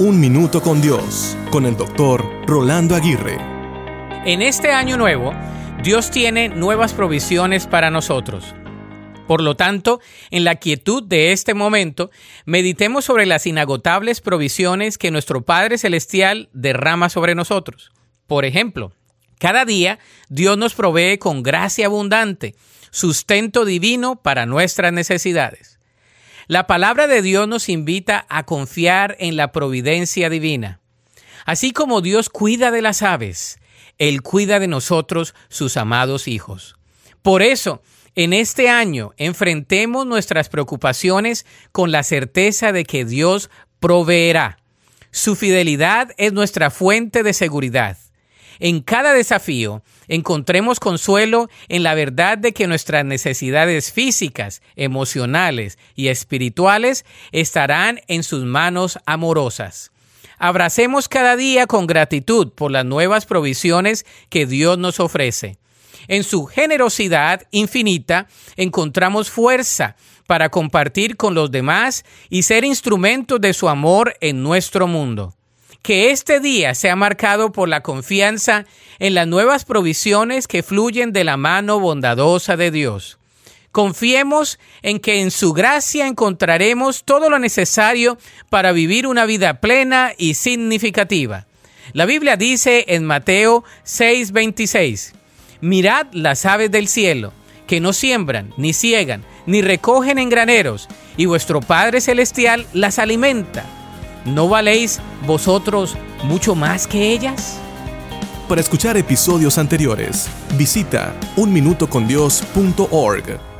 Un Minuto con Dios, con el doctor Rolando Aguirre. En este año nuevo, Dios tiene nuevas provisiones para nosotros. Por lo tanto, en la quietud de este momento, meditemos sobre las inagotables provisiones que nuestro Padre Celestial derrama sobre nosotros. Por ejemplo, cada día Dios nos provee con gracia abundante, sustento divino para nuestras necesidades. La palabra de Dios nos invita a confiar en la providencia divina. Así como Dios cuida de las aves, Él cuida de nosotros, sus amados hijos. Por eso, en este año, enfrentemos nuestras preocupaciones con la certeza de que Dios proveerá. Su fidelidad es nuestra fuente de seguridad. En cada desafío encontremos consuelo en la verdad de que nuestras necesidades físicas, emocionales y espirituales estarán en sus manos amorosas. Abracemos cada día con gratitud por las nuevas provisiones que Dios nos ofrece. En su generosidad infinita encontramos fuerza para compartir con los demás y ser instrumentos de su amor en nuestro mundo que este día sea marcado por la confianza en las nuevas provisiones que fluyen de la mano bondadosa de Dios. Confiemos en que en su gracia encontraremos todo lo necesario para vivir una vida plena y significativa. La Biblia dice en Mateo 6:26, Mirad las aves del cielo, que no siembran, ni ciegan, ni recogen en graneros, y vuestro Padre Celestial las alimenta ¿No valéis vosotros mucho más que ellas? Para escuchar episodios anteriores, visita unminutocondios.org.